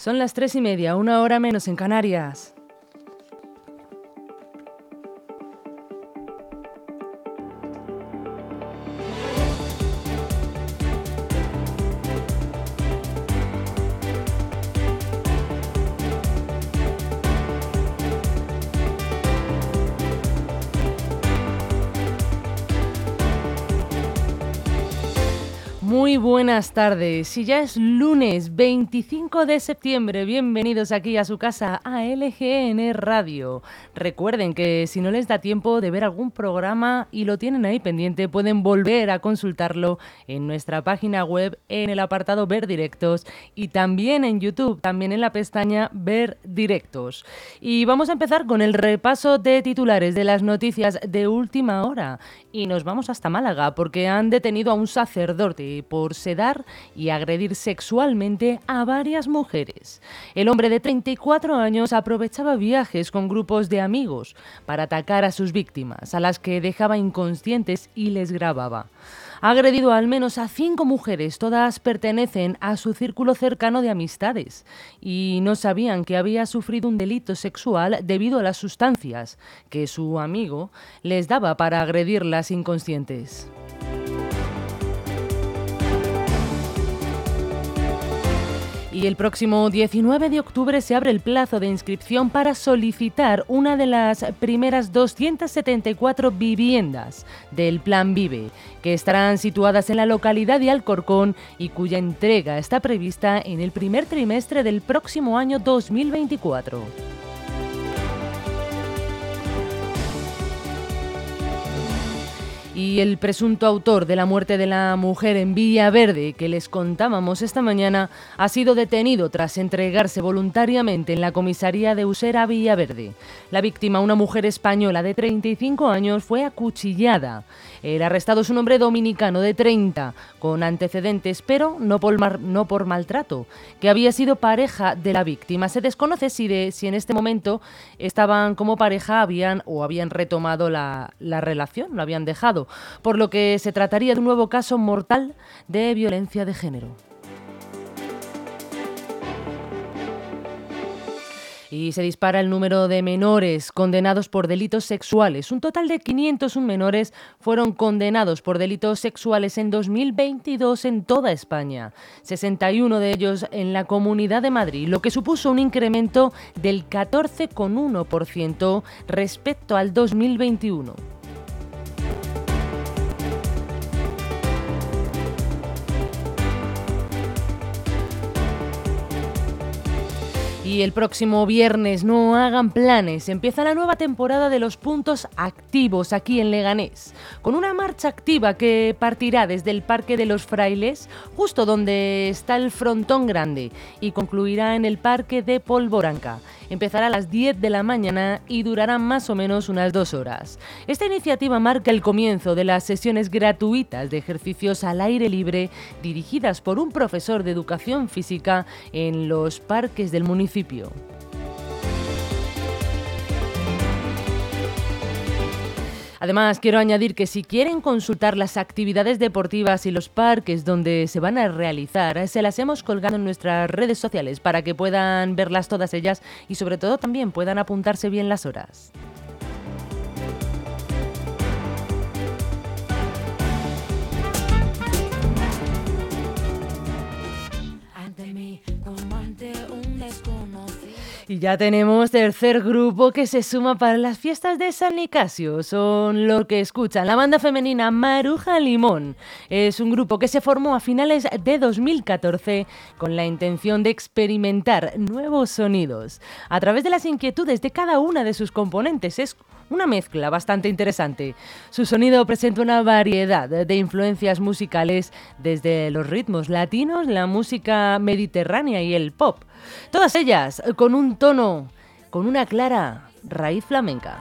Son las tres y media, una hora menos en Canarias. Muy buenas tardes. Si ya es lunes 25 de septiembre, bienvenidos aquí a su casa, a LGN Radio. Recuerden que si no les da tiempo de ver algún programa y lo tienen ahí pendiente, pueden volver a consultarlo en nuestra página web, en el apartado Ver Directos y también en YouTube, también en la pestaña Ver Directos. Y vamos a empezar con el repaso de titulares de las noticias de última hora. Y nos vamos hasta Málaga porque han detenido a un sacerdote por sedar y agredir sexualmente a varias mujeres. El hombre de 34 años aprovechaba viajes con grupos de amigos para atacar a sus víctimas, a las que dejaba inconscientes y les grababa. Ha agredido al menos a cinco mujeres, todas pertenecen a su círculo cercano de amistades y no sabían que había sufrido un delito sexual debido a las sustancias que su amigo les daba para agredirlas inconscientes. Y el próximo 19 de octubre se abre el plazo de inscripción para solicitar una de las primeras 274 viviendas del Plan Vive, que estarán situadas en la localidad de Alcorcón y cuya entrega está prevista en el primer trimestre del próximo año 2024. Y el presunto autor de la muerte de la mujer en Verde que les contábamos esta mañana ha sido detenido tras entregarse voluntariamente en la comisaría de Usera Villaverde. La víctima, una mujer española de 35 años, fue acuchillada. El arrestado es un hombre dominicano de 30, con antecedentes, pero no por, maltrato, que había sido pareja de la víctima. Se desconoce si, en este momento estaban como pareja habían o habían retomado la relación, lo habían dejado, por lo que se trataría de un nuevo caso mortal de violencia de género. y se dispara el número de menores condenados por delitos sexuales. Un total de 501 menores fueron condenados por delitos sexuales en 2022 en toda España, 61 de ellos en la Comunidad de Madrid, lo que supuso un incremento del 14,1% respecto al 2021. Y el próximo viernes no hagan planes, empieza la nueva temporada de los puntos activos aquí en Leganés, con una marcha activa que partirá desde el Parque de los Frailes, justo donde está el frontón grande, y concluirá en el Parque de Polvoranca. Empezará a las 10 de la mañana y durará más o menos unas dos horas. Esta iniciativa marca el comienzo de las sesiones gratuitas de ejercicios al aire libre dirigidas por un profesor de educación física en los parques del municipio. Además, quiero añadir que si quieren consultar las actividades deportivas y los parques donde se van a realizar, se las hemos colgado en nuestras redes sociales para que puedan verlas todas ellas y sobre todo también puedan apuntarse bien las horas. Y ya tenemos tercer grupo que se suma para las fiestas de San Nicasio. Son lo que escuchan la banda femenina Maruja Limón. Es un grupo que se formó a finales de 2014 con la intención de experimentar nuevos sonidos. A través de las inquietudes de cada una de sus componentes es una mezcla bastante interesante. Su sonido presenta una variedad de influencias musicales desde los ritmos latinos, la música mediterránea y el pop. Todas ellas con un tono, con una clara raíz flamenca.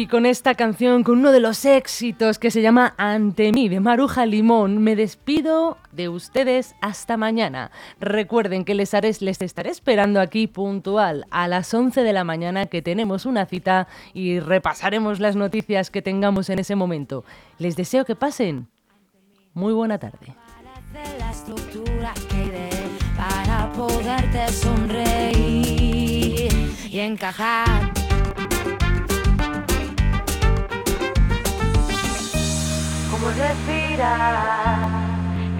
Y con esta canción, con uno de los éxitos que se llama Ante mí de Maruja Limón, me despido de ustedes hasta mañana. Recuerden que les, haré, les estaré esperando aquí puntual a las 11 de la mañana que tenemos una cita y repasaremos las noticias que tengamos en ese momento. Les deseo que pasen muy buena tarde. Para poderte sonreír y encajar.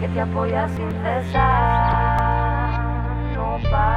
Que te apoya sin cesar, no para.